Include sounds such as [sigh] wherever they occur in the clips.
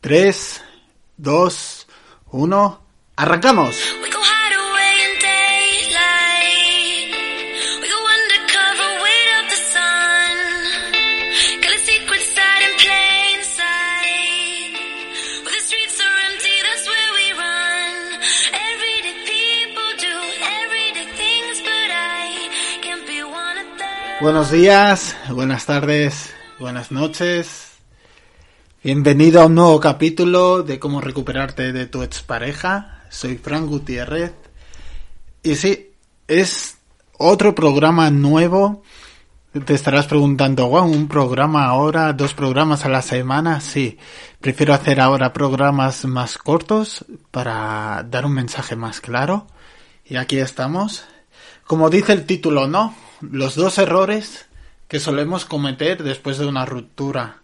3, 2, 1, arrancamos. Buenos días, buenas tardes, buenas noches. Bienvenido a un nuevo capítulo de cómo recuperarte de tu expareja. Soy Frank Gutiérrez. Y sí, es otro programa nuevo. Te estarás preguntando, wow, un programa ahora, dos programas a la semana. Sí, prefiero hacer ahora programas más cortos para dar un mensaje más claro. Y aquí estamos. Como dice el título, ¿no? Los dos errores que solemos cometer después de una ruptura.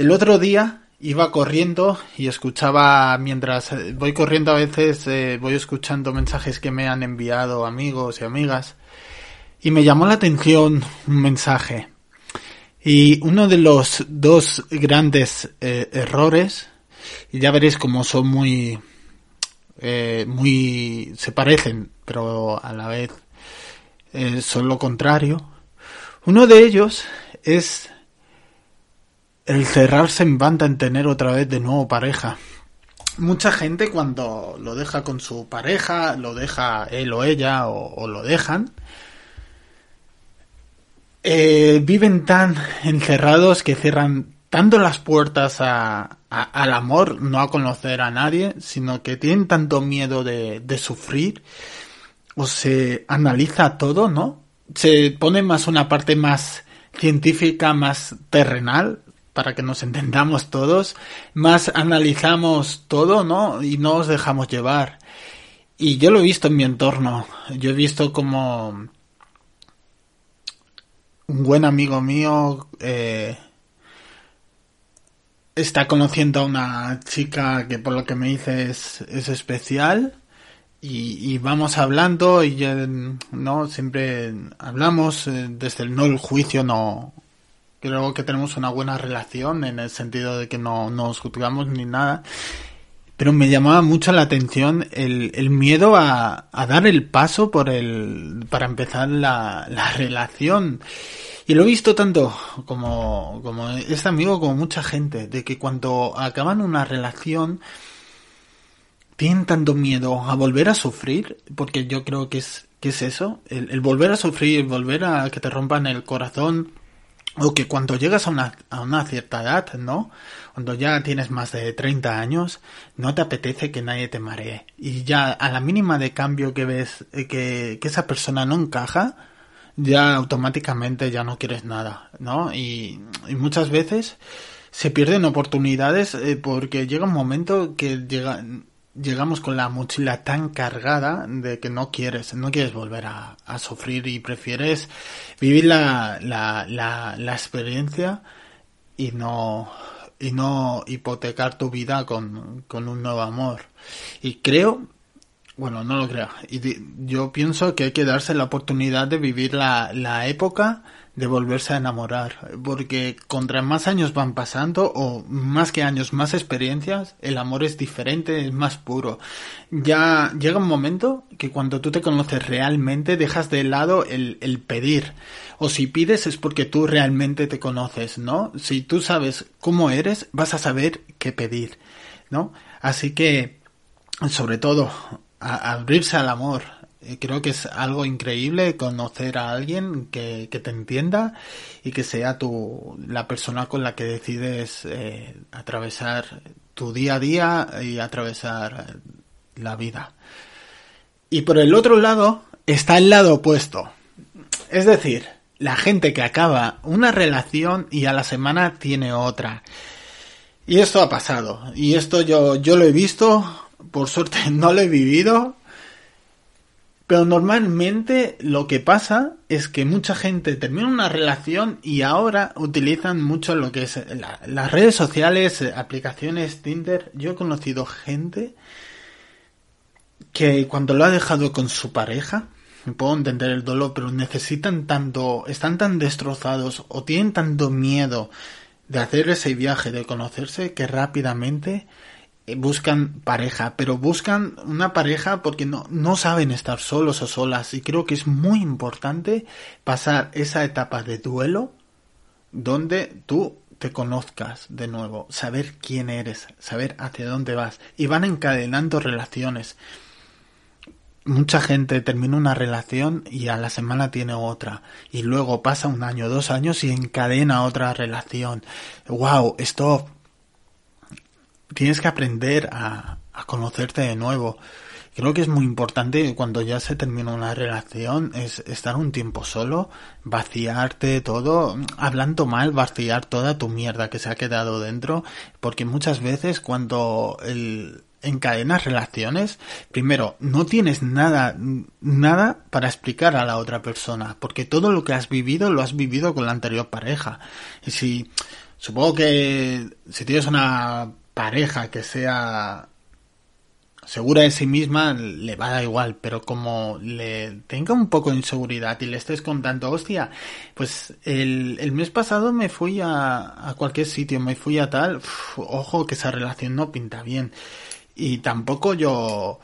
El otro día iba corriendo y escuchaba mientras eh, voy corriendo a veces eh, voy escuchando mensajes que me han enviado amigos y amigas y me llamó la atención un mensaje. Y uno de los dos grandes eh, errores y ya veréis cómo son muy muy se parecen pero a la vez son lo contrario. Uno de ellos es el cerrarse en banda en tener otra vez de nuevo pareja. Mucha gente cuando lo deja con su pareja, lo deja él o ella o, lo dejan, eh, viven tan encerrados que cierran tanto las puertas al amor, no a conocer a nadie, sino que tienen tanto miedo de sufrir o se analiza todo, ¿no? Se pone más una parte más científica, más terrenal, para que nos entendamos todos, más analizamos todo, ¿no? Y no nos dejamos llevar. Y yo lo he visto en mi entorno. Yo he visto como un buen amigo mío eh, está conociendo a una chica que por lo que me dice es, es especial. Y, y, vamos hablando y no siempre hablamos eh, desde el no el juicio no creo que tenemos una buena relación en el sentido de que no, nos juzgamos ni nada. Pero me llamaba mucho la atención el, el miedo a, a, dar el paso por el, para empezar la, la relación. Y lo he visto tanto como, como este amigo como mucha gente, de que cuando acaban una relación, tienen tanto miedo a volver a sufrir, porque yo creo que es, que es eso, el, el volver a sufrir, volver a que te rompan el corazón, o que cuando llegas a una, a una cierta edad, ¿no? Cuando ya tienes más de 30 años, no te apetece que nadie te maree. Y ya a la mínima de cambio que ves eh, que, que esa persona no encaja, ya automáticamente ya no quieres nada, ¿no? Y, y muchas veces se pierden oportunidades eh, porque llega un momento que llega, llegamos con la mochila tan cargada de que no quieres, no quieres volver a, sufrir y prefieres vivir la, la, la, la, experiencia y no, y no hipotecar tu vida con, con un nuevo amor. Y creo, bueno, no lo creo, y yo pienso que hay que darse la oportunidad de vivir la, la época de volverse a enamorar, porque contra más años van pasando, o más que años, más experiencias, el amor es diferente, es más puro. Ya llega un momento que cuando tú te conoces realmente dejas de lado el, el pedir, o si pides es porque tú realmente te conoces, ¿no? Si tú sabes cómo eres, vas a saber qué pedir, ¿no? Así que, sobre todo, abrirse al amor, creo que es algo increíble conocer a alguien que, que, te entienda y que sea tu, la persona con la que decides eh, atravesar tu día a día y atravesar la vida. Y por el otro lado está el lado opuesto. Es decir, la gente que acaba una relación y a la semana tiene otra. Y esto ha pasado. Y esto yo, yo lo he visto. Por suerte [laughs] no lo he vivido. Pero normalmente lo que pasa es que mucha gente termina una relación y ahora utilizan mucho lo que es las redes sociales, aplicaciones Tinder. Yo he conocido gente que cuando lo ha dejado con su pareja, puedo entender el dolor, pero necesitan tanto, están tan destrozados o tienen tanto miedo de hacer ese viaje, de conocerse, que rápidamente eh, buscan pareja, pero buscan una pareja porque no, no saben estar solos o solas. Y creo que es muy importante pasar esa etapa de duelo donde tú te conozcas de nuevo, saber quién eres, saber hacia dónde vas. Y van encadenando relaciones. Mucha gente termina una relación y a la semana tiene otra. Y luego pasa un año, dos años y encadena otra relación. Wow, esto tienes que aprender a, a conocerte de nuevo. Creo que es muy importante cuando ya se termina una relación es estar un tiempo solo, vaciarte todo, hablando mal, vaciar toda tu mierda que se ha quedado dentro, porque muchas veces cuando el, encadenas relaciones, primero, no tienes nada, nada para explicar a la otra persona, porque todo lo que has vivido lo has vivido con la anterior pareja. Y si, supongo que si tienes una pareja que sea segura de sí misma, le va a dar igual, pero como le tenga un poco de inseguridad y le estés contando, hostia, pues el, el mes pasado me fui a, a cualquier sitio, me fui a tal, ojo que esa relación no pinta bien. Y tampoco yo...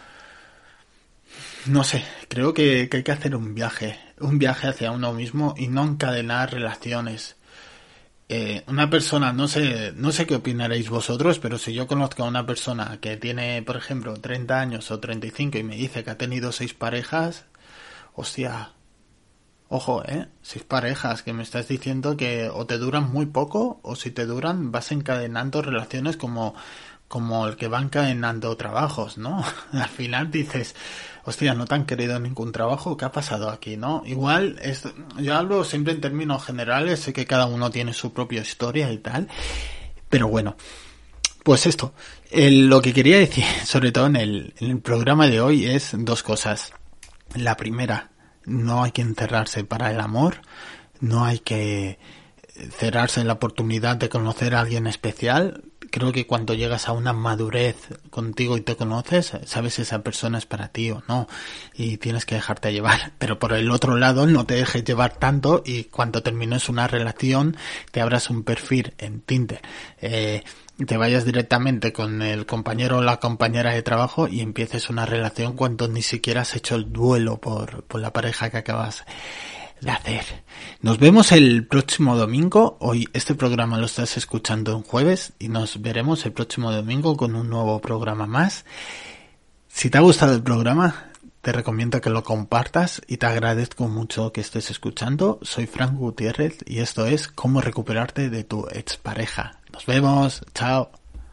No sé, creo que, hay que hacer un viaje, un viaje hacia uno mismo y no encadenar relaciones. Eh, una persona, no sé, no sé qué opinaréis vosotros, pero si yo conozco a una persona que tiene, por ejemplo, 30 años o 35 y me dice que ha tenido seis parejas, hostia, ojo, eh, seis parejas que me estás diciendo que o te duran muy poco o si te duran vas encadenando relaciones como como el que van encadenando trabajos, ¿no? [laughs] Al final dices, hostia, no te han querido ningún trabajo, ¿qué ha pasado aquí, no? Igual, yo hablo siempre en términos generales, sé que cada uno tiene su propia historia y tal, pero bueno, pues esto, lo que quería decir, [laughs] sobre todo en el, en el programa de hoy, es dos cosas. La primera, no hay que encerrarse para el amor, no hay que cerrarse en la oportunidad de conocer a alguien especial, creo que cuando llegas a una madurez contigo y te conoces, sabes si esa persona es para ti o no. Y tienes que dejarte llevar. [laughs] Pero por el otro lado, no te dejes llevar tanto y cuando termines una relación, te abras un perfil en Tinder. Eh, te vayas directamente con el compañero o la compañera de trabajo y empieces una relación cuando ni siquiera has hecho el duelo por, por la pareja que acabas de hacer. Nos vemos el próximo domingo. Hoy este programa lo estás escuchando en jueves y nos veremos el próximo domingo con un nuevo programa más. Si te ha gustado el programa, te recomiendo que lo compartas y te agradezco mucho que estés escuchando. Soy Frank Gutiérrez y esto es cómo recuperarte de tu expareja. Nos vemos. Chao.